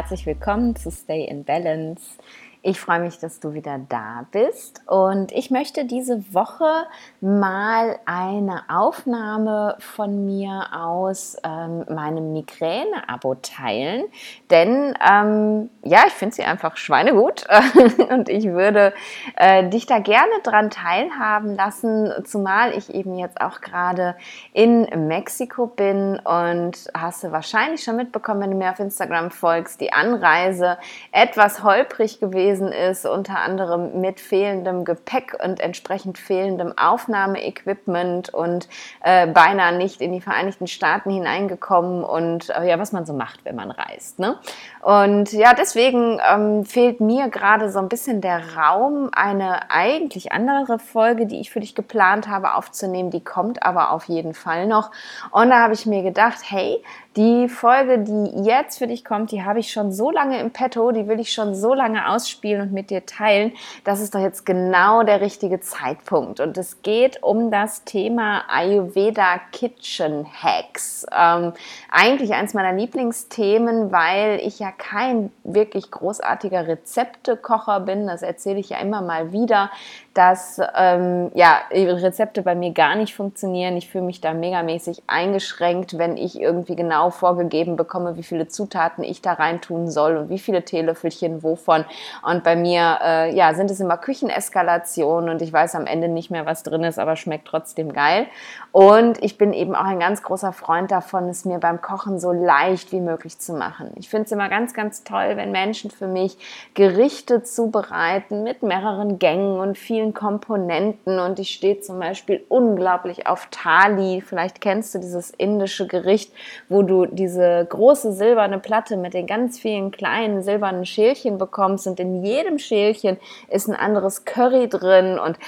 Herzlich willkommen zu Stay in Balance. Ich freue mich, dass du wieder da bist. Und ich möchte diese Woche mal eine Aufnahme von mir aus ähm, meinem Migräne-Abo teilen, denn ähm, ja, ich finde sie einfach schweinegut. Und ich würde äh, dich da gerne dran teilhaben lassen, zumal ich eben jetzt auch gerade in Mexiko bin und hast du wahrscheinlich schon mitbekommen, wenn du mir auf Instagram folgst, die Anreise etwas holprig gewesen gewesen ist, unter anderem mit fehlendem Gepäck und entsprechend fehlendem Aufnahmeequipment und äh, beinahe nicht in die Vereinigten Staaten hineingekommen und äh, ja, was man so macht, wenn man reist. Ne? Und ja, deswegen ähm, fehlt mir gerade so ein bisschen der Raum, eine eigentlich andere Folge, die ich für dich geplant habe aufzunehmen. Die kommt aber auf jeden Fall noch. Und da habe ich mir gedacht, hey, die Folge, die jetzt für dich kommt, die habe ich schon so lange im Petto, die will ich schon so lange ausspielen und mit dir teilen. Das ist doch jetzt genau der richtige Zeitpunkt. Und es geht um das Thema Ayurveda Kitchen Hacks. Ähm, eigentlich eins meiner Lieblingsthemen, weil ich ja kein wirklich großartiger Rezeptekocher bin. Das erzähle ich ja immer mal wieder dass ähm, ja, Rezepte bei mir gar nicht funktionieren. Ich fühle mich da megamäßig eingeschränkt, wenn ich irgendwie genau vorgegeben bekomme, wie viele Zutaten ich da reintun soll und wie viele Teelöffelchen wovon. Und bei mir äh, ja, sind es immer Kücheneskalationen und ich weiß am Ende nicht mehr, was drin ist, aber schmeckt trotzdem geil. Und ich bin eben auch ein ganz großer Freund davon, es mir beim Kochen so leicht wie möglich zu machen. Ich finde es immer ganz, ganz toll, wenn Menschen für mich Gerichte zubereiten mit mehreren Gängen und viel vielen Komponenten und ich stehe zum Beispiel unglaublich auf Thali. Vielleicht kennst du dieses indische Gericht, wo du diese große silberne Platte mit den ganz vielen kleinen silbernen Schälchen bekommst und in jedem Schälchen ist ein anderes Curry drin und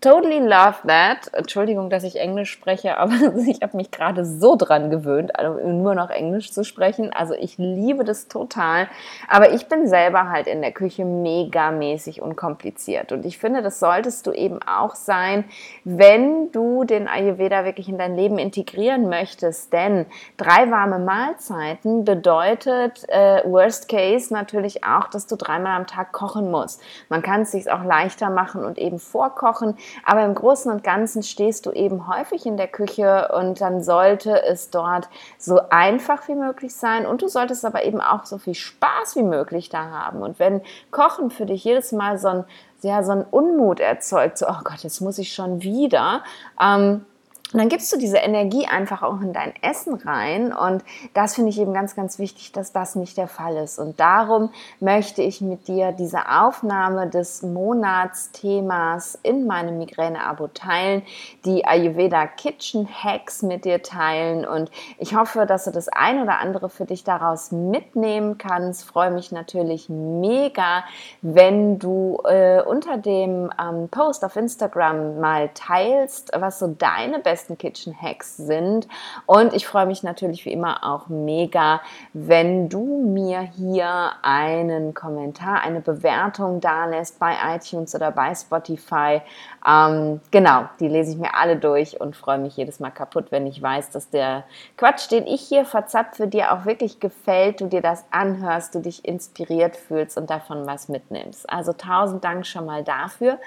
totally love that. Entschuldigung, dass ich Englisch spreche, aber ich habe mich gerade so dran gewöhnt, also nur noch Englisch zu sprechen. Also ich liebe das total. Aber ich bin selber halt in der Küche megamäßig unkompliziert. Und ich finde, das solltest du eben auch sein, wenn du den Ayurveda wirklich in dein Leben integrieren möchtest. Denn drei warme Mahlzeiten bedeutet äh, Worst Case natürlich auch, dass du dreimal am Tag kochen musst. Man kann es sich auch leichter machen und eben vorkochen. Aber im Großen und Ganzen stehst du eben häufig in der Küche und dann sollte es dort so einfach wie möglich sein und du solltest aber eben auch so viel Spaß wie möglich da haben. Und wenn Kochen für dich jedes Mal so ein, ja, so ein Unmut erzeugt, so, oh Gott, jetzt muss ich schon wieder, ähm, und dann gibst du diese Energie einfach auch in dein Essen rein. Und das finde ich eben ganz, ganz wichtig, dass das nicht der Fall ist. Und darum möchte ich mit dir diese Aufnahme des Monatsthemas in meinem Migräne-Abo teilen, die Ayurveda Kitchen Hacks mit dir teilen. Und ich hoffe, dass du das ein oder andere für dich daraus mitnehmen kannst. Freue mich natürlich mega, wenn du äh, unter dem ähm, Post auf Instagram mal teilst, was so deine besten besten Kitchen Hacks sind. Und ich freue mich natürlich wie immer auch mega, wenn du mir hier einen Kommentar, eine Bewertung da lässt bei iTunes oder bei Spotify. Ähm, genau, die lese ich mir alle durch und freue mich jedes Mal kaputt, wenn ich weiß, dass der Quatsch, den ich hier verzapfe, dir auch wirklich gefällt, du dir das anhörst, du dich inspiriert fühlst und davon was mitnimmst. Also tausend Dank schon mal dafür.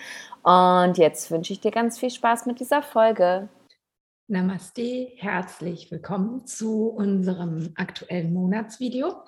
Und jetzt wünsche ich dir ganz viel Spaß mit dieser Folge. Namaste, herzlich willkommen zu unserem aktuellen Monatsvideo.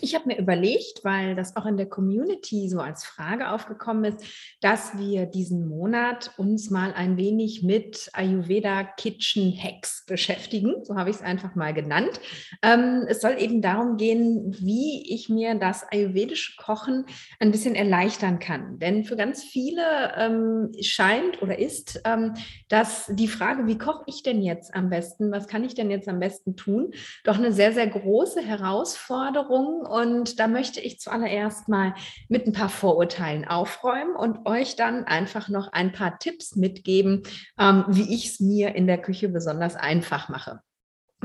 Ich habe mir überlegt, weil das auch in der Community so als Frage aufgekommen ist, dass wir diesen Monat uns mal ein wenig mit Ayurveda Kitchen Hacks beschäftigen. So habe ich es einfach mal genannt. Ähm, es soll eben darum gehen, wie ich mir das ayurvedische Kochen ein bisschen erleichtern kann. Denn für ganz viele ähm, scheint oder ist, ähm, dass die Frage, wie koche ich denn jetzt am besten, was kann ich denn jetzt am besten tun, doch eine sehr, sehr große Herausforderung und da möchte ich zuallererst mal mit ein paar Vorurteilen aufräumen und euch dann einfach noch ein paar Tipps mitgeben, ähm, wie ich es mir in der Küche besonders einfach mache.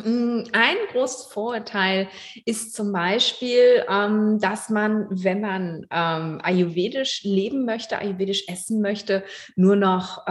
Mm, ein großes Vorurteil ist zum Beispiel, ähm, dass man, wenn man ähm, ayurvedisch leben möchte, ayurvedisch essen möchte, nur noch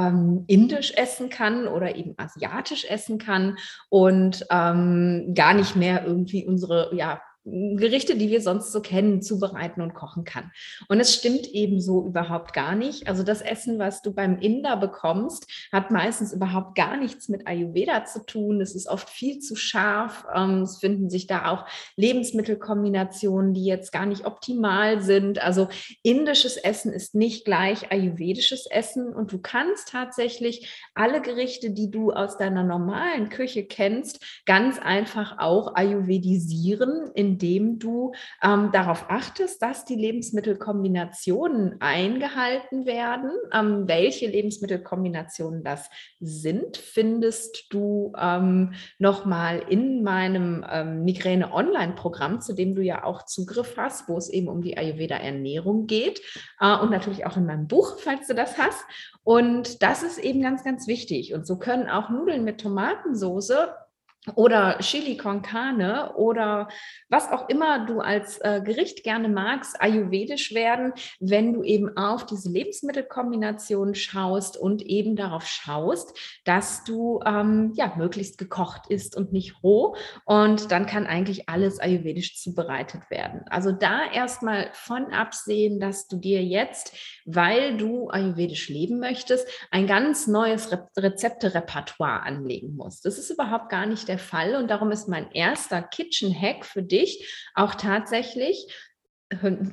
indisch essen kann oder eben asiatisch essen kann und gar nicht mehr irgendwie unsere ja, Gerichte, die wir sonst so kennen, zubereiten und kochen kann. Und es stimmt eben so überhaupt gar nicht. Also das Essen, was du beim Inder bekommst, hat meistens überhaupt gar nichts mit Ayurveda zu tun. Es ist oft viel zu scharf. Ähm, es finden sich da auch Lebensmittelkombinationen, die jetzt gar nicht optimal sind. Also indisches Essen ist nicht gleich ayurvedisches Essen und du kannst tatsächlich alle Gerichte, die du aus deiner normalen Küche kennst, ganz einfach auch ayurvedisieren, indem du ähm, darauf achtest, dass die Lebensmittelkombinationen eingehalten werden. Ähm, welche Lebensmittelkombinationen das sind, findest du ähm, nochmal in meinem ähm, Migräne-Online-Programm, zu dem du ja auch Zugriff hast, wo es eben um die Ayurveda-Ernährung geht äh, und natürlich auch in meinem Buch, falls du das hast. Und das ist eben ganz, ganz wichtig. Und so können auch Nudeln mit Tomatensoße oder Chili con Carne oder was auch immer du als äh, Gericht gerne magst, ayurvedisch werden, wenn du eben auf diese Lebensmittelkombination schaust und eben darauf schaust, dass du ähm, ja möglichst gekocht isst und nicht roh. Und dann kann eigentlich alles ayurvedisch zubereitet werden. Also da erstmal von absehen, dass du dir jetzt, weil du ayurvedisch leben möchtest, ein ganz neues Re Rezepte-Repertoire anlegen musst. Das ist überhaupt gar nicht der der Fall. Und darum ist mein erster Kitchen-Hack für dich auch tatsächlich,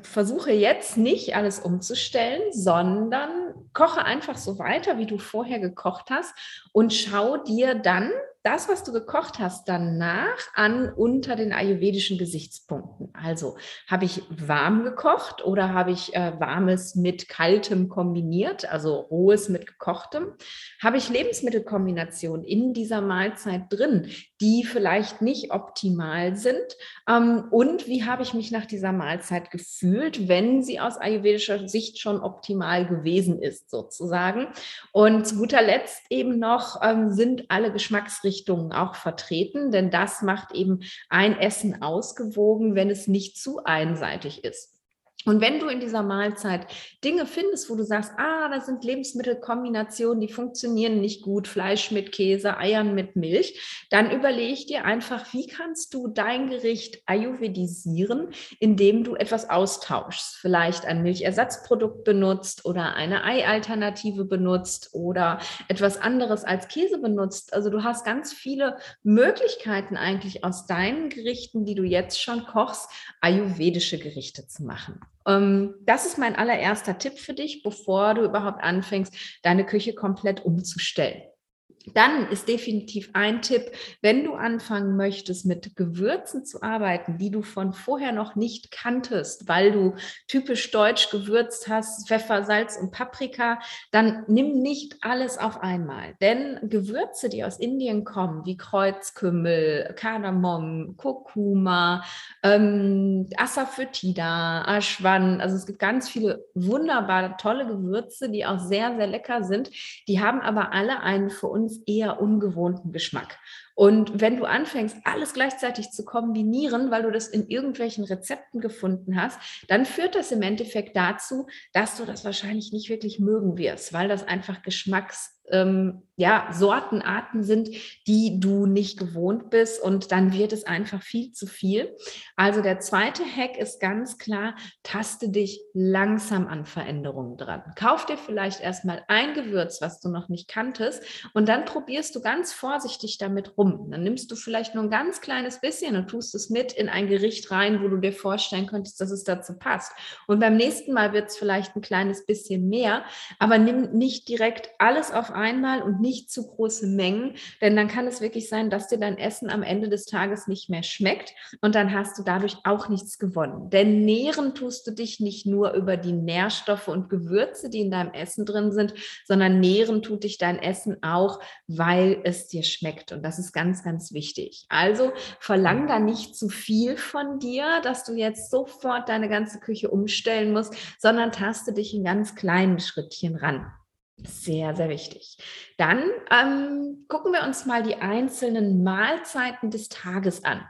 versuche jetzt nicht alles umzustellen, sondern koche einfach so weiter, wie du vorher gekocht hast und schau dir dann das, was du gekocht hast, danach an unter den ayurvedischen Gesichtspunkten. Also habe ich warm gekocht oder habe ich äh, warmes mit kaltem kombiniert, also rohes mit gekochtem? Habe ich Lebensmittelkombinationen in dieser Mahlzeit drin, die vielleicht nicht optimal sind? Ähm, und wie habe ich mich nach dieser Mahlzeit gefühlt, wenn sie aus ayurvedischer Sicht schon optimal gewesen ist, sozusagen? Und zu guter Letzt eben noch ähm, sind alle Geschmacksrichtungen Richtungen auch vertreten, denn das macht eben ein Essen ausgewogen, wenn es nicht zu einseitig ist. Und wenn du in dieser Mahlzeit Dinge findest, wo du sagst, ah, da sind Lebensmittelkombinationen, die funktionieren nicht gut, Fleisch mit Käse, Eiern mit Milch, dann überleg dir einfach, wie kannst du dein Gericht ayurvedisieren, indem du etwas austauschst, vielleicht ein Milchersatzprodukt benutzt oder eine Eialternative benutzt oder etwas anderes als Käse benutzt. Also du hast ganz viele Möglichkeiten eigentlich aus deinen Gerichten, die du jetzt schon kochst, ayurvedische Gerichte zu machen. Ähm, das ist mein allererster Tipp für dich, bevor du überhaupt anfängst, deine Küche komplett umzustellen. Dann ist definitiv ein Tipp, wenn du anfangen möchtest, mit Gewürzen zu arbeiten, die du von vorher noch nicht kanntest, weil du typisch deutsch gewürzt hast, Pfeffer, Salz und Paprika, dann nimm nicht alles auf einmal. Denn Gewürze, die aus Indien kommen, wie Kreuzkümmel, Kardamom, Kurkuma, ähm, Asafoetida, Ashwan, also es gibt ganz viele wunderbare, tolle Gewürze, die auch sehr, sehr lecker sind. Die haben aber alle einen für uns uns eher ungewohnten Geschmack. Und wenn du anfängst, alles gleichzeitig zu kombinieren, weil du das in irgendwelchen Rezepten gefunden hast, dann führt das im Endeffekt dazu, dass du das wahrscheinlich nicht wirklich mögen wirst, weil das einfach Geschmacks ähm, ja, Sortenarten sind, die du nicht gewohnt bist und dann wird es einfach viel zu viel. Also der zweite Hack ist ganz klar, taste dich langsam an Veränderungen dran. Kauf dir vielleicht erstmal ein Gewürz, was du noch nicht kanntest und dann probierst du ganz vorsichtig damit rum. Dann nimmst du vielleicht nur ein ganz kleines bisschen und tust es mit in ein Gericht rein, wo du dir vorstellen könntest, dass es dazu passt. Und beim nächsten Mal wird es vielleicht ein kleines bisschen mehr, aber nimm nicht direkt alles auf einmal und nicht zu große Mengen, denn dann kann es wirklich sein, dass dir dein Essen am Ende des Tages nicht mehr schmeckt und dann hast du dadurch auch nichts gewonnen. Denn nähren tust du dich nicht nur über die Nährstoffe und Gewürze, die in deinem Essen drin sind, sondern nähren tut dich dein Essen auch, weil es dir schmeckt und das ist ganz, ganz wichtig. Also verlang da nicht zu viel von dir, dass du jetzt sofort deine ganze Küche umstellen musst, sondern taste dich in ganz kleinen Schrittchen ran. Sehr, sehr wichtig. Dann ähm, gucken wir uns mal die einzelnen Mahlzeiten des Tages an.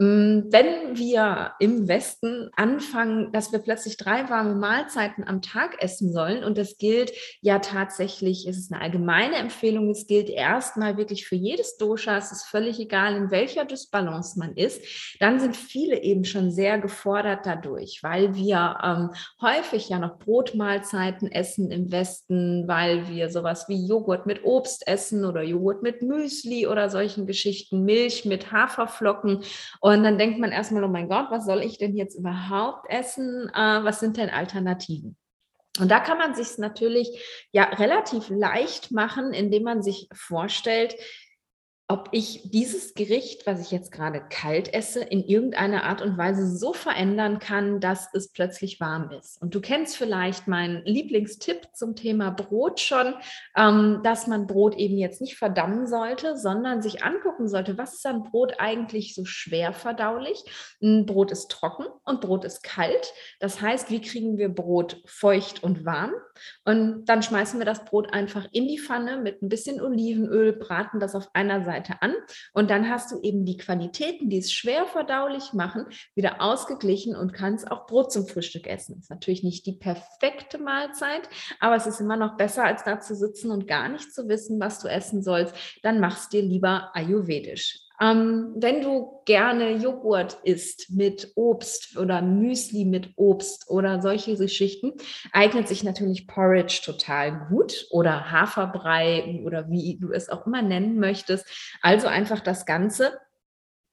Mm, wenn wir im Westen anfangen, dass wir plötzlich drei warme Mahlzeiten am Tag essen sollen, und das gilt ja tatsächlich, es ist eine allgemeine Empfehlung, es gilt erstmal wirklich für jedes Dosha, es ist völlig egal, in welcher Dysbalance man ist, dann sind viele eben schon sehr gefordert dadurch, weil wir ähm, häufig ja noch Brotmahlzeiten essen im Westen, weil wir sowas wie Joghurt mit Obst essen oder Joghurt mit Müsli oder solchen Geschichten, Milch mit Haferflocken. Und dann denkt man erstmal, oh mein Gott, was soll ich denn jetzt überhaupt essen? Äh, was sind denn Alternativen? Und da kann man sich natürlich ja relativ leicht machen, indem man sich vorstellt, ob ich dieses Gericht, was ich jetzt gerade kalt esse, in irgendeiner Art und Weise so verändern kann, dass es plötzlich warm ist. Und du kennst vielleicht meinen Lieblingstipp zum Thema Brot schon, ähm, dass man Brot eben jetzt nicht verdammen sollte, sondern sich angucken sollte, was ist an Brot eigentlich so schwer verdaulich. Ein Brot ist trocken und Brot ist kalt. Das heißt, wie kriegen wir Brot feucht und warm? Und dann schmeißen wir das Brot einfach in die Pfanne mit ein bisschen Olivenöl, braten das auf einer Seite Seite an und dann hast du eben die Qualitäten, die es schwer verdaulich machen, wieder ausgeglichen und kannst auch Brot zum Frühstück essen. Ist natürlich nicht die perfekte Mahlzeit, aber es ist immer noch besser, als da zu sitzen und gar nicht zu wissen, was du essen sollst. Dann machst dir lieber ayurvedisch. Ähm, wenn du gerne Joghurt isst mit Obst oder Müsli mit Obst oder solche Geschichten, eignet sich natürlich Porridge total gut oder Haferbrei oder wie du es auch immer nennen möchtest. Also einfach das Ganze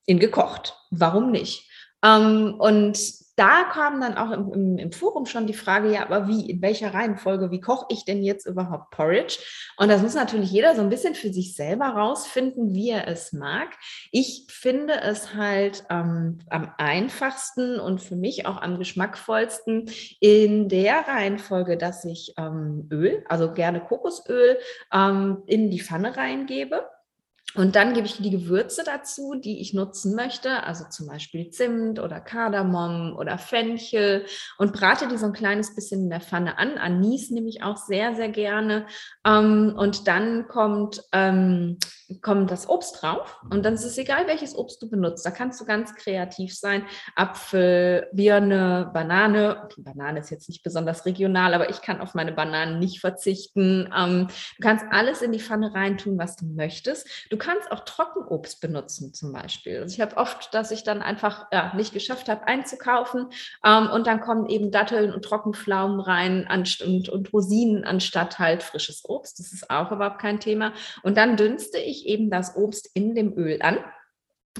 in gekocht. Warum nicht? Ähm, und da kam dann auch im, im, im, Forum schon die Frage, ja, aber wie, in welcher Reihenfolge, wie koche ich denn jetzt überhaupt Porridge? Und das muss natürlich jeder so ein bisschen für sich selber rausfinden, wie er es mag. Ich finde es halt ähm, am einfachsten und für mich auch am geschmackvollsten in der Reihenfolge, dass ich ähm, Öl, also gerne Kokosöl, ähm, in die Pfanne reingebe und dann gebe ich die Gewürze dazu, die ich nutzen möchte, also zum Beispiel Zimt oder Kardamom oder Fenchel und brate die so ein kleines bisschen in der Pfanne an. Anis nehme ich auch sehr, sehr gerne. Ähm, und dann kommt, ähm, kommt das Obst drauf und dann ist es egal, welches Obst du benutzt. Da kannst du ganz kreativ sein. Apfel, Birne, Banane. Banane ist jetzt nicht besonders regional, aber ich kann auf meine Bananen nicht verzichten. Ähm, du kannst alles in die Pfanne reintun, was du möchtest. Du Kannst auch Trockenobst benutzen zum Beispiel. Also ich habe oft, dass ich dann einfach ja, nicht geschafft habe einzukaufen ähm, und dann kommen eben Datteln und Trockenpflaumen rein und, und Rosinen anstatt halt frisches Obst. Das ist auch überhaupt kein Thema. Und dann dünste ich eben das Obst in dem Öl an.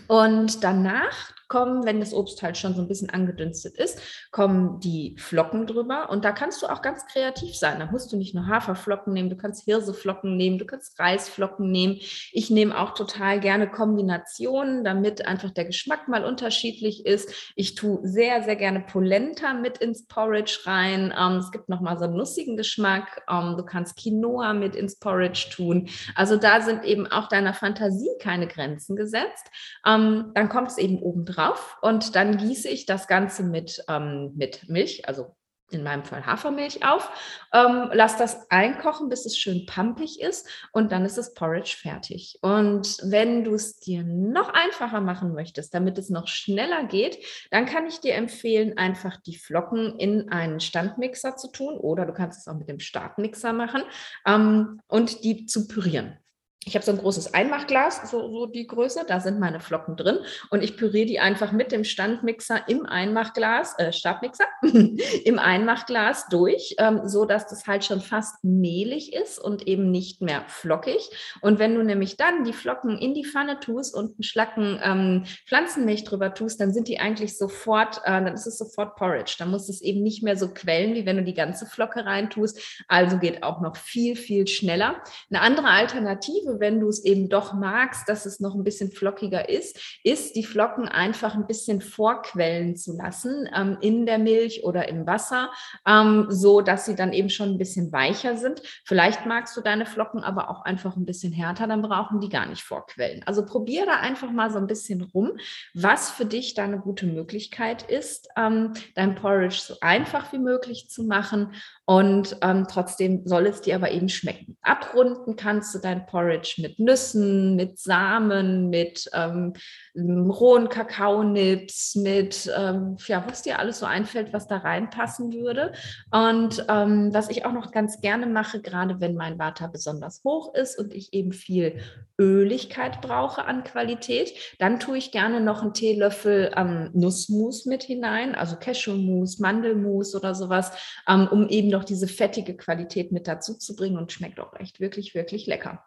Und danach kommen, wenn das Obst halt schon so ein bisschen angedünstet ist, kommen die Flocken drüber. Und da kannst du auch ganz kreativ sein. Da musst du nicht nur Haferflocken nehmen, du kannst Hirseflocken nehmen, du kannst Reisflocken nehmen. Ich nehme auch total gerne Kombinationen, damit einfach der Geschmack mal unterschiedlich ist. Ich tue sehr, sehr gerne Polenta mit ins Porridge rein. Ähm, es gibt nochmal so einen nussigen Geschmack. Ähm, du kannst Quinoa mit ins Porridge tun. Also da sind eben auch deiner Fantasie keine Grenzen gesetzt. Ähm, dann kommt es eben oben drauf und dann gieße ich das Ganze mit, ähm, mit Milch, also in meinem Fall Hafermilch auf, ähm, lass das einkochen, bis es schön pampig ist und dann ist das Porridge fertig. Und wenn du es dir noch einfacher machen möchtest, damit es noch schneller geht, dann kann ich dir empfehlen, einfach die Flocken in einen Standmixer zu tun oder du kannst es auch mit dem Startmixer machen ähm, und die zu pürieren ich habe so ein großes Einmachglas, so, so, die Größe, da sind meine Flocken drin und ich püriere die einfach mit dem Standmixer im Einmachglas, äh, Stabmixer, im Einmachglas durch, ähm, so dass das halt schon fast mehlig ist und eben nicht mehr flockig. Und wenn du nämlich dann die Flocken in die Pfanne tust und einen Schlacken ähm, Pflanzenmilch drüber tust, dann sind die eigentlich sofort, äh, dann ist es sofort Porridge. Dann muss es eben nicht mehr so quellen, wie wenn du die ganze Flocke reintust. Also geht auch noch viel, viel schneller. Eine andere Alternative Alternative, wenn du es eben doch magst, dass es noch ein bisschen flockiger ist, ist die Flocken einfach ein bisschen vorquellen zu lassen ähm, in der Milch oder im Wasser, ähm, so dass sie dann eben schon ein bisschen weicher sind. Vielleicht magst du deine Flocken aber auch einfach ein bisschen härter, dann brauchen die gar nicht vorquellen. Also probiere da einfach mal so ein bisschen rum, was für dich da eine gute Möglichkeit ist, ähm, dein Porridge so einfach wie möglich zu machen und ähm, trotzdem soll es dir aber eben schmecken. Abrunden kannst du dein Porridge mit Nüssen, mit Samen, mit ähm, rohen Kakaonips, mit, ähm, ja, was dir alles so einfällt, was da reinpassen würde. Und ähm, was ich auch noch ganz gerne mache, gerade wenn mein Vata besonders hoch ist und ich eben viel Öligkeit brauche an Qualität, dann tue ich gerne noch einen Teelöffel ähm, Nussmus mit hinein, also Cashewmus, Mandelmus oder sowas, ähm, um eben noch diese fettige Qualität mit dazu zu bringen und schmeckt auch echt wirklich, wirklich lecker.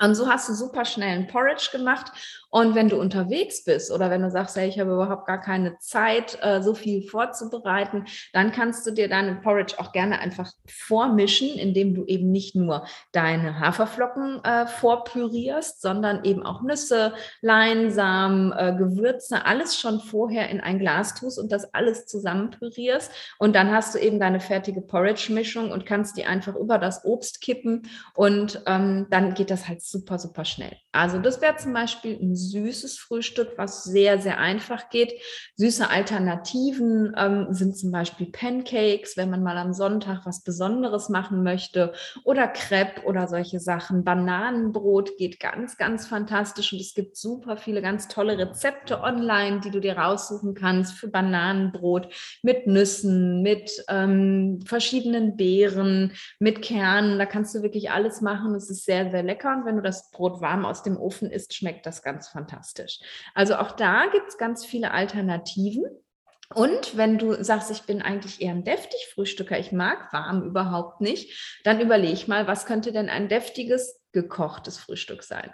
Und so hast du super schnell ein Porridge gemacht. Und wenn du unterwegs bist oder wenn du sagst, hey, ich habe überhaupt gar keine Zeit, äh, so viel vorzubereiten, dann kannst du dir deinen Porridge auch gerne einfach vormischen, indem du eben nicht nur deine Haferflocken äh, vorpürierst, sondern eben auch Nüsse, Leinsamen, äh, Gewürze, alles schon vorher in ein Glas tust und das alles zusammen pürierst. Und dann hast du eben deine fertige Porridge-Mischung und kannst die einfach über das Obst kippen und ähm, dann geht das halt super, super schnell. Also das wäre zum Beispiel ein süßes Frühstück, was sehr, sehr einfach geht. Süße Alternativen ähm, sind zum Beispiel Pancakes, wenn man mal am Sonntag was Besonderes machen möchte oder Crepe oder solche Sachen. Bananenbrot geht ganz, ganz fantastisch und es gibt super viele ganz tolle Rezepte online, die du dir raussuchen kannst für Bananenbrot mit Nüssen, mit ähm, verschiedenen Beeren, mit Kernen. Da kannst du wirklich alles machen. Es ist sehr, sehr lecker. Und wenn du das Brot warm aus dem Ofen isst, schmeckt das ganz fantastisch. Also auch da gibt es ganz viele Alternativen. Und wenn du sagst, ich bin eigentlich eher ein deftig Frühstücker, ich mag warm überhaupt nicht, dann überleg mal, was könnte denn ein deftiges gekochtes Frühstück sein.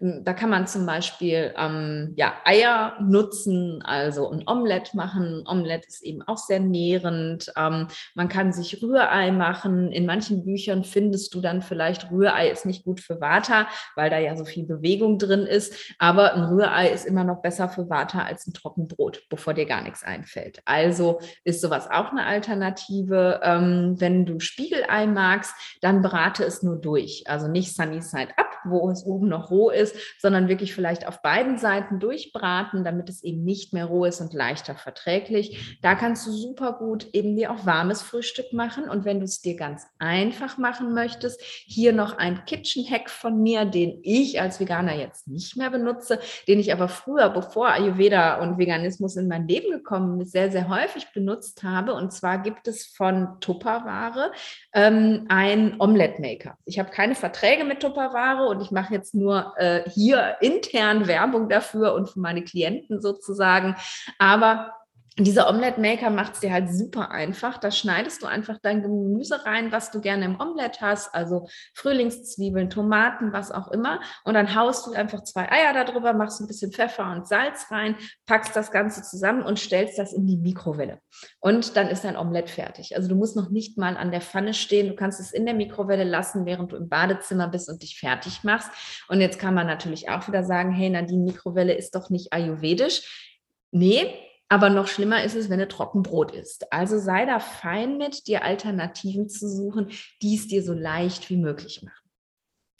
Ähm, da kann man zum Beispiel ähm, ja, Eier nutzen, also ein Omelett machen. Ein Omelett ist eben auch sehr nährend. Ähm, man kann sich Rührei machen. In manchen Büchern findest du dann vielleicht, Rührei ist nicht gut für Vata, weil da ja so viel Bewegung drin ist. Aber ein Rührei ist immer noch besser für Vata als ein Trockenbrot, bevor dir gar nichts einfällt. Also ist sowas auch eine Alternative. Ähm, wenn du Spiegelei magst, dann brate es nur durch. Also nicht Sunny Side Up, wo es oben noch roh ist, sondern wirklich vielleicht auf beiden Seiten durchbraten, damit es eben nicht mehr roh ist und leichter verträglich. Da kannst du super gut eben dir auch warmes Frühstück machen. Und wenn du es dir ganz einfach machen möchtest, hier noch ein Kitchen Hack von mir, den ich als Veganer jetzt nicht mehr benutze, den ich aber früher, bevor Ayurveda und Veganismus in mein Leben gekommen ist, sehr, sehr häufig benutzt habe. Und zwar gibt es von Tupperware ähm, ein Omelette Maker. Ich habe keine Verträge mit Tupperware und ich mache jetzt nur äh, hier intern Werbung dafür und für meine Klienten sozusagen. Aber dieser Omelette Maker macht es dir halt super einfach. Da schneidest du einfach dein Gemüse rein, was du gerne im Omelette hast, also Frühlingszwiebeln, Tomaten, was auch immer. Und dann haust du einfach zwei Eier darüber, machst ein bisschen Pfeffer und Salz rein, packst das Ganze zusammen und stellst das in die Mikrowelle. Und dann ist dein Omelette fertig. Also du musst noch nicht mal an der Pfanne stehen. Du kannst es in der Mikrowelle lassen, während du im Badezimmer bist und dich fertig machst. Und jetzt kann man natürlich auch wieder sagen, hey, na, die Mikrowelle ist doch nicht ayurvedisch. Nee, aber noch schlimmer ist es, wenn du Trockenbrot isst. Also sei da fein mit, dir Alternativen zu suchen, die es dir so leicht wie möglich machen.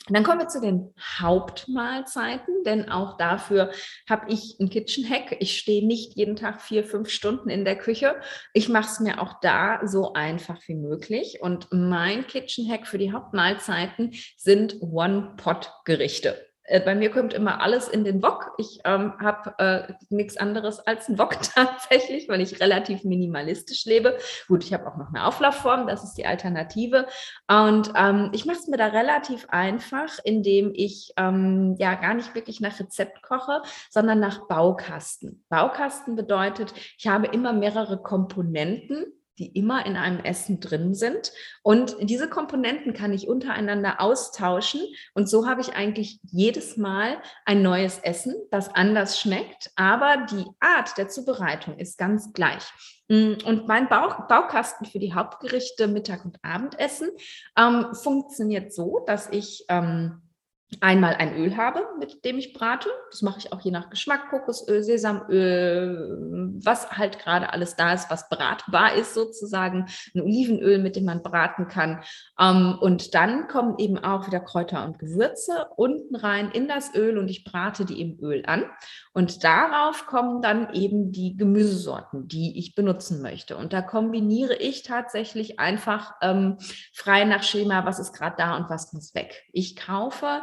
Und dann kommen wir zu den Hauptmahlzeiten, denn auch dafür habe ich ein Kitchen Hack. Ich stehe nicht jeden Tag vier, fünf Stunden in der Küche. Ich mache es mir auch da so einfach wie möglich. Und mein Kitchen Hack für die Hauptmahlzeiten sind One-Pot-Gerichte. Äh, bei mir kommt immer alles in den Wok. Ich ähm, habe äh, nichts anderes als einen Wok tatsächlich, weil ich relativ minimalistisch lebe. Gut, ich habe auch noch eine Auflaufform, das ist die Alternative. Und ähm, ich mache es mir da relativ einfach, indem ich ähm, ja gar nicht wirklich nach Rezept koche, sondern nach Baukasten. Baukasten bedeutet, ich habe immer mehrere Komponenten die immer in einem Essen drin sind. Und diese Komponenten kann ich untereinander austauschen. Und so habe ich eigentlich jedes Mal ein neues Essen, das anders schmeckt. Aber die Art der Zubereitung ist ganz gleich. Mm, und mein Bauch, Baukasten für die Hauptgerichte Mittag- und Abendessen ähm, funktioniert so, dass ich ähm, einmal ein Öl habe, mit dem ich brate. Das mache ich auch je nach Geschmack, Kokosöl, Sesamöl, was halt gerade alles da ist, was bratbar ist sozusagen. Ein Olivenöl, mit dem man braten kann. Ähm, und dann kommen eben auch wieder Kräuter und Gewürze unten rein in das Öl und ich brate die im Öl an. Und darauf kommen dann eben die Gemüsesorten, die ich benutzen möchte. Und da kombiniere ich tatsächlich einfach ähm, frei nach Schema, was ist gerade da und was muss weg. Ich kaufe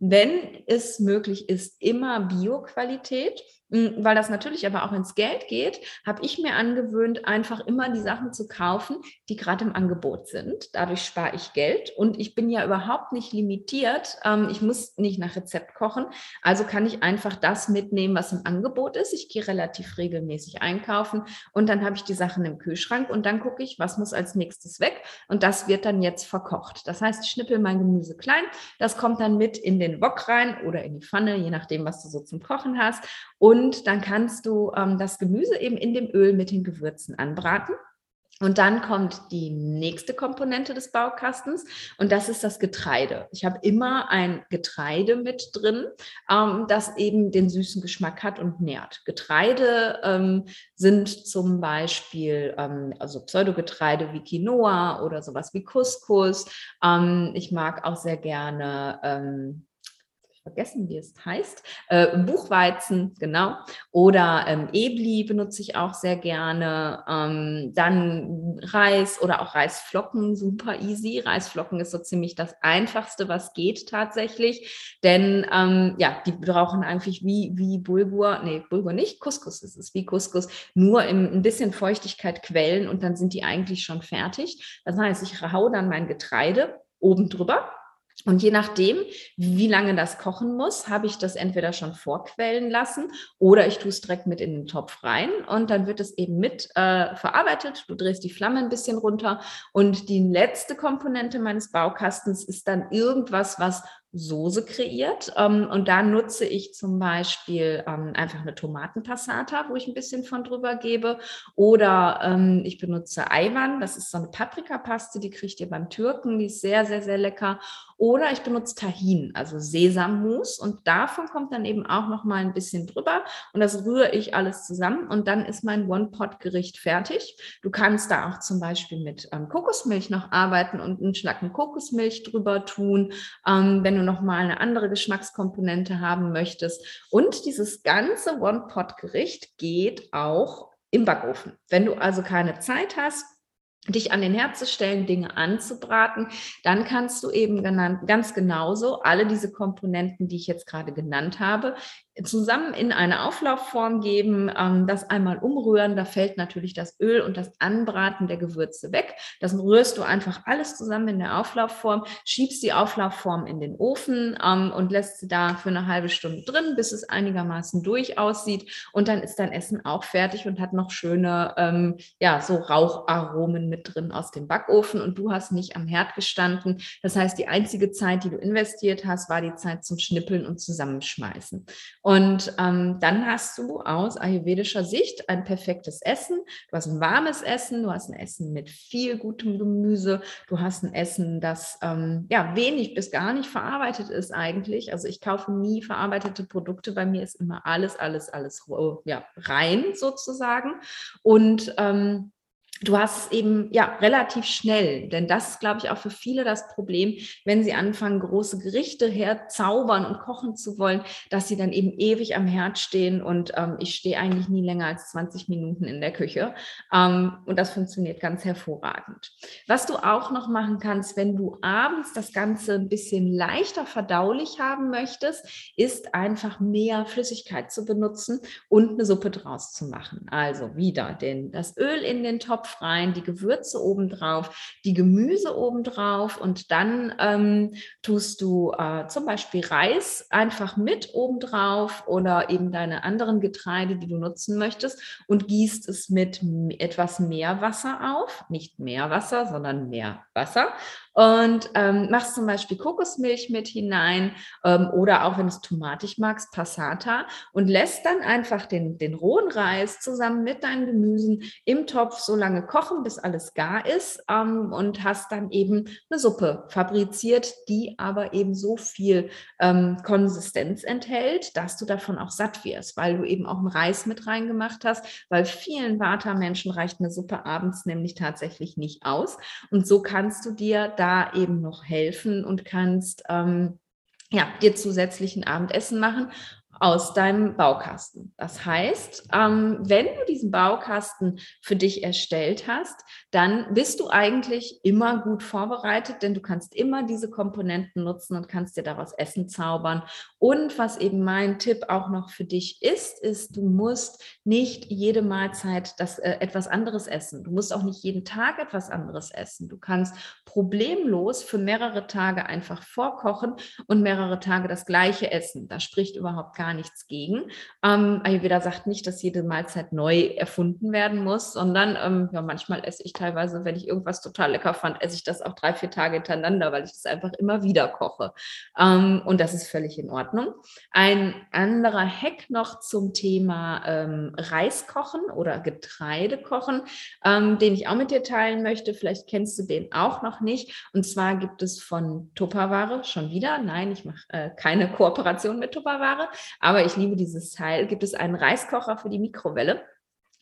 wenn es möglich ist, immer Bio-Qualität. Hm, weil das natürlich aber auch ins Geld geht, habe ich mir angewöhnt, einfach immer die Sachen zu kaufen, die gerade im Angebot sind. Dadurch spare ich Geld und ich bin ja überhaupt nicht limitiert. Ähm, ich muss nicht nach Rezept kochen. Also kann ich einfach das mitnehmen, was im Angebot ist. Ich gehe relativ regelmäßig einkaufen und dann habe ich die Sachen im Kühlschrank und dann gucke ich, was muss als nächstes weg und das wird dann jetzt verkocht. Das heißt, ich schnippel mein Gemüse klein, das kommt dann mit in den Wok rein oder in die Pfanne, je nachdem, was du so zum Kochen hast. Und dann kannst du ähm, das Gemüse eben in dem Öl mit den Gewürzen anbraten. Und dann kommt die nächste Komponente des Baukastens und das ist das Getreide. Ich habe immer ein Getreide mit drin, ähm, das eben den süßen Geschmack hat und nährt. Getreide ähm, sind zum Beispiel ähm, also Pseudogetreide wie Quinoa oder sowas wie Couscous. Ähm, ich mag auch sehr gerne ähm, vergessen, wie es heißt, äh, Buchweizen, genau, oder ähm, Ebli benutze ich auch sehr gerne, ähm, dann Reis oder auch Reisflocken, super easy. Reisflocken ist so ziemlich das Einfachste, was geht tatsächlich, denn ähm, ja, die brauchen eigentlich wie, wie Bulgur, nee, Bulgur nicht, Couscous ist es, wie Couscous, nur im, ein bisschen Feuchtigkeit quellen und dann sind die eigentlich schon fertig. Das heißt, ich hau dann mein Getreide oben drüber und je nachdem, wie lange das kochen muss, habe ich das entweder schon vorquellen lassen oder ich tue es direkt mit in den Topf rein und dann wird es eben mit äh, verarbeitet. Du drehst die Flamme ein bisschen runter und die letzte Komponente meines Baukastens ist dann irgendwas, was Soße kreiert. Ähm, und da nutze ich zum Beispiel ähm, einfach eine Tomatenpassata, wo ich ein bisschen von drüber gebe. Oder ähm, ich benutze Eiwan, das ist so eine Paprikapaste, die kriegt ihr beim Türken, die ist sehr, sehr, sehr lecker. Oder ich benutze Tahin, also Sesammus. Und davon kommt dann eben auch noch mal ein bisschen drüber. Und das rühre ich alles zusammen. Und dann ist mein One-Pot-Gericht fertig. Du kannst da auch zum Beispiel mit Kokosmilch noch arbeiten und einen Schlacken Kokosmilch drüber tun. wenn du noch mal eine andere Geschmackskomponente haben möchtest. Und dieses ganze One-Pot-Gericht geht auch im Backofen. Wenn du also keine Zeit hast, dich an den Herd zu stellen, Dinge anzubraten, dann kannst du eben genannt, ganz genauso alle diese Komponenten, die ich jetzt gerade genannt habe, zusammen in eine Auflaufform geben, ähm, das einmal umrühren. Da fällt natürlich das Öl und das Anbraten der Gewürze weg. Das rührst du einfach alles zusammen in der Auflaufform, schiebst die Auflaufform in den Ofen ähm, und lässt sie da für eine halbe Stunde drin, bis es einigermaßen durch aussieht. Und dann ist dein Essen auch fertig und hat noch schöne, ähm, ja, so Raucharomen mit drin aus dem Backofen. Und du hast nicht am Herd gestanden. Das heißt, die einzige Zeit, die du investiert hast, war die Zeit zum Schnippeln und Zusammenschmeißen. Und ähm, dann hast du aus ayurvedischer Sicht ein perfektes Essen. Du hast ein warmes Essen, du hast ein Essen mit viel gutem Gemüse, du hast ein Essen, das ähm, ja wenig bis gar nicht verarbeitet ist eigentlich. Also ich kaufe nie verarbeitete Produkte. Bei mir ist immer alles, alles, alles ja, rein sozusagen. Und ähm, du hast eben ja relativ schnell, denn das ist, glaube ich, auch für viele das Problem, wenn sie anfangen, große Gerichte herzaubern und kochen zu wollen, dass sie dann eben ewig am Herd stehen und ähm, ich stehe eigentlich nie länger als 20 Minuten in der Küche ähm, und das funktioniert ganz hervorragend. Was du auch noch machen kannst, wenn du abends das Ganze ein bisschen leichter verdaulich haben möchtest, ist einfach mehr Flüssigkeit zu benutzen und eine Suppe draus zu machen. Also wieder den, das Öl in den Topf Topf rein, die Gewürze obendrauf, die Gemüse obendrauf und dann ähm, tust du äh, zum Beispiel Reis einfach mit obendrauf oder eben deine anderen Getreide, die du nutzen möchtest und gießt es mit etwas mehr Wasser auf, nicht mehr Wasser, sondern mehr Wasser und ähm, machst zum Beispiel Kokosmilch mit hinein ähm, oder auch wenn du es tomatig magst, Passata und lässt dann einfach den, den rohen Reis zusammen mit deinen Gemüsen im Topf so lange kochen, bis alles gar ist ähm, und hast dann eben eine Suppe fabriziert, die aber eben so viel ähm, Konsistenz enthält, dass du davon auch satt wirst, weil du eben auch einen Reis mit reingemacht hast, weil vielen Vata-Menschen reicht eine Suppe abends nämlich tatsächlich nicht aus. Und so kannst du dir da eben noch helfen und kannst ähm, ja, dir zusätzlichen Abendessen machen aus deinem Baukasten. Das heißt, ähm, wenn du diesen Baukasten für dich erstellt hast, dann bist du eigentlich immer gut vorbereitet, denn du kannst immer diese Komponenten nutzen und kannst dir daraus Essen zaubern. Und was eben mein Tipp auch noch für dich ist, ist, du musst nicht jede Mahlzeit das, äh, etwas anderes essen. Du musst auch nicht jeden Tag etwas anderes essen. Du kannst problemlos für mehrere Tage einfach vorkochen und mehrere Tage das gleiche essen. Da spricht überhaupt gar nichts gegen. Ähm, Ayurveda sagt nicht, dass jede Mahlzeit neu erfunden werden muss, sondern ähm, ja, manchmal esse ich teilweise, wenn ich irgendwas total lecker fand, esse ich das auch drei, vier Tage hintereinander, weil ich das einfach immer wieder koche. Ähm, und das ist völlig in Ordnung. Ein anderer Hack noch zum Thema ähm, Reis oder Getreide kochen, ähm, den ich auch mit dir teilen möchte. Vielleicht kennst du den auch noch nicht. Und zwar gibt es von Tupperware schon wieder, nein, ich mache äh, keine Kooperation mit Tupperware, aber ich liebe dieses Teil, gibt es einen Reiskocher für die Mikrowelle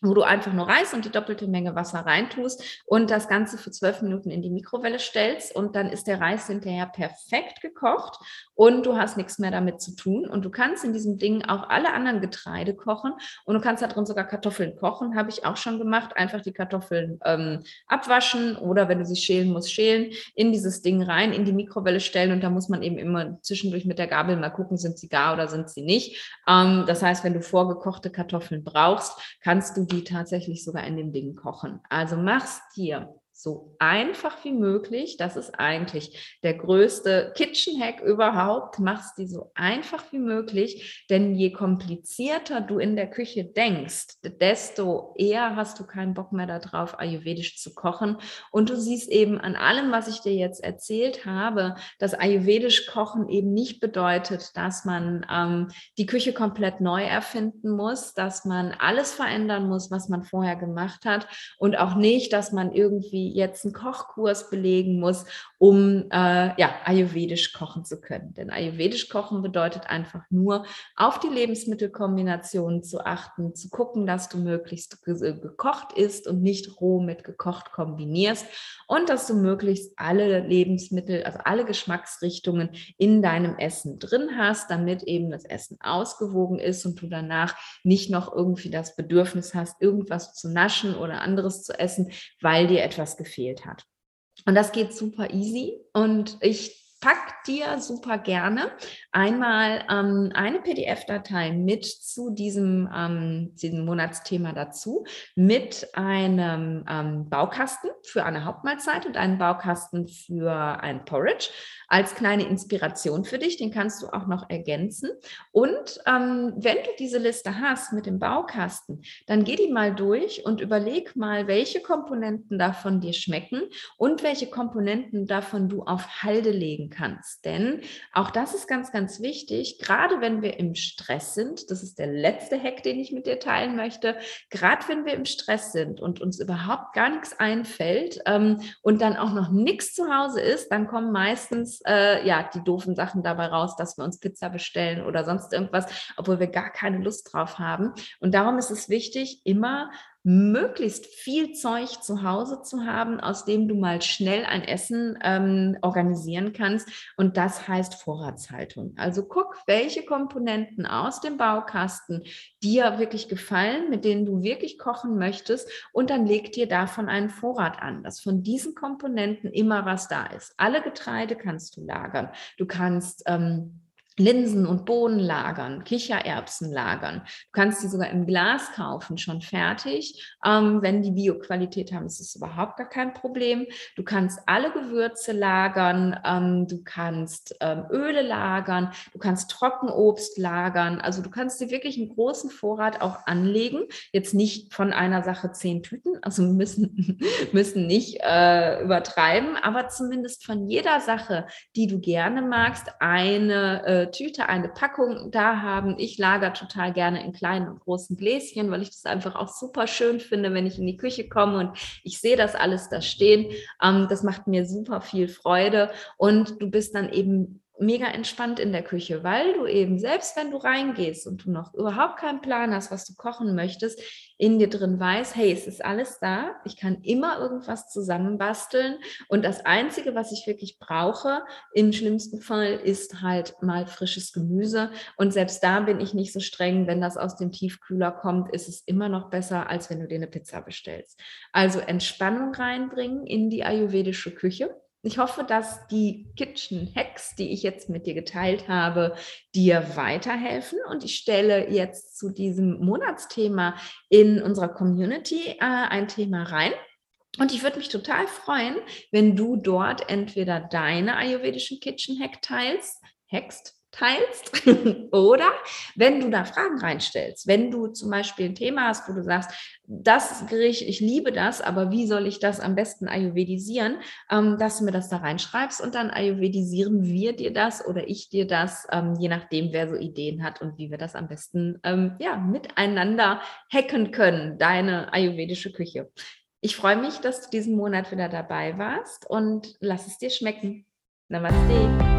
wo du einfach nur Reis und die doppelte Menge Wasser reintust und das Ganze für zwölf Minuten in die Mikrowelle stellst und dann ist der Reis hinterher perfekt gekocht und du hast nichts mehr damit zu tun und du kannst in diesem Ding auch alle anderen Getreide kochen und du kannst da drin sogar Kartoffeln kochen, habe ich auch schon gemacht, einfach die Kartoffeln ähm, abwaschen oder wenn du sie schälen musst, schälen, in dieses Ding rein, in die Mikrowelle stellen und da muss man eben immer zwischendurch mit der Gabel mal gucken, sind sie gar oder sind sie nicht. Ähm, das heißt, wenn du vorgekochte Kartoffeln brauchst, kannst du die tatsächlich sogar in dem Ding kochen. Also mach's dir so einfach wie möglich. Das ist eigentlich der größte Kitchen-Hack überhaupt. Mach's dir so einfach wie möglich, denn je komplizierter du in der Küche denkst, desto eher hast du keinen Bock mehr darauf, ayurvedisch zu kochen. Und du siehst eben an allem, was ich dir jetzt erzählt habe, dass ayurvedisch kochen eben nicht bedeutet, dass man ähm, die Küche komplett neu erfinden muss, dass man alles verändern muss, was man vorher gemacht hat und auch nicht, dass man irgendwie jetzt einen Kochkurs belegen muss, um äh, ja, ayurvedisch kochen zu können. Denn ayurvedisch kochen bedeutet einfach nur, auf die Lebensmittelkombinationen zu achten, zu gucken, dass du möglichst ge gekocht isst und nicht roh mit gekocht kombinierst und dass du möglichst alle Lebensmittel, also alle Geschmacksrichtungen in deinem Essen drin hast, damit eben das Essen ausgewogen ist und du danach nicht noch irgendwie das Bedürfnis hast, irgendwas zu naschen oder anderes zu essen, weil dir etwas gefehlt hat. Und das geht super easy. Und ich pack dir super gerne einmal ähm, eine PDF-Datei mit zu diesem, ähm, diesem Monatsthema dazu, mit einem ähm, Baukasten für eine Hauptmahlzeit und einen Baukasten für ein Porridge als kleine Inspiration für dich. Den kannst du auch noch ergänzen. Und ähm, wenn du diese Liste hast mit dem Baukasten, dann geh die mal durch und überleg mal, welche Komponenten davon dir schmecken und welche Komponenten davon du auf Halde legen kannst. Denn auch das ist ganz, ganz wichtig, gerade wenn wir im Stress sind, das ist der letzte Hack, den ich mit dir teilen möchte, gerade wenn wir im Stress sind und uns überhaupt gar nichts einfällt ähm, und dann auch noch nichts zu Hause ist, dann kommen meistens äh, ja die doofen Sachen dabei raus, dass wir uns Pizza bestellen oder sonst irgendwas, obwohl wir gar keine Lust drauf haben. Und darum ist es wichtig, immer möglichst viel Zeug zu Hause zu haben, aus dem du mal schnell ein Essen ähm, organisieren kannst. Und das heißt Vorratshaltung. Also guck, welche Komponenten aus dem Baukasten dir wirklich gefallen, mit denen du wirklich kochen möchtest. Und dann leg dir davon einen Vorrat an, dass von diesen Komponenten immer was da ist. Alle Getreide kannst du lagern. Du kannst ähm, Linsen und Bohnen lagern, Kichererbsen lagern. Du kannst die sogar im Glas kaufen, schon fertig. Ähm, wenn die Bioqualität haben, ist es überhaupt gar kein Problem. Du kannst alle Gewürze lagern, ähm, du kannst ähm, Öle lagern, du kannst Trockenobst lagern. Also du kannst dir wirklich einen großen Vorrat auch anlegen. Jetzt nicht von einer Sache zehn Tüten, also müssen, müssen nicht äh, übertreiben, aber zumindest von jeder Sache, die du gerne magst, eine äh, Tüte, eine Packung da haben. Ich lager total gerne in kleinen und großen Gläschen, weil ich das einfach auch super schön finde, wenn ich in die Küche komme und ich sehe das alles da stehen. Ähm, das macht mir super viel Freude und du bist dann eben mega entspannt in der Küche, weil du eben, selbst wenn du reingehst und du noch überhaupt keinen Plan hast, was du kochen möchtest, in dir drin weißt, hey, es ist alles da, ich kann immer irgendwas zusammenbasteln. Und das Einzige, was ich wirklich brauche, im schlimmsten Fall, ist halt mal frisches Gemüse. Und selbst da bin ich nicht so streng, wenn das aus dem Tiefkühler kommt, ist es immer noch besser, als wenn du dir eine Pizza bestellst. Also Entspannung reinbringen in die ayurvedische Küche ich hoffe, dass die Kitchen Hacks, die ich jetzt mit dir geteilt habe, dir weiterhelfen. Und ich stelle jetzt zu diesem Monatsthema in unserer Community äh, ein Thema rein. Und ich würde mich total freuen, wenn du dort entweder deine ayurvedischen Kitchen Hack teilst, hackst, teilst oder wenn du da Fragen reinstellst, wenn du zum Beispiel ein Thema hast, wo du sagst, das Gericht, ich liebe das, aber wie soll ich das am besten ayurvedisieren, ähm, dass du mir das da reinschreibst und dann ayurvedisieren wir dir das oder ich dir das, ähm, je nachdem, wer so Ideen hat und wie wir das am besten ähm, ja, miteinander hacken können, deine ayurvedische Küche. Ich freue mich, dass du diesen Monat wieder dabei warst und lass es dir schmecken. Namaste.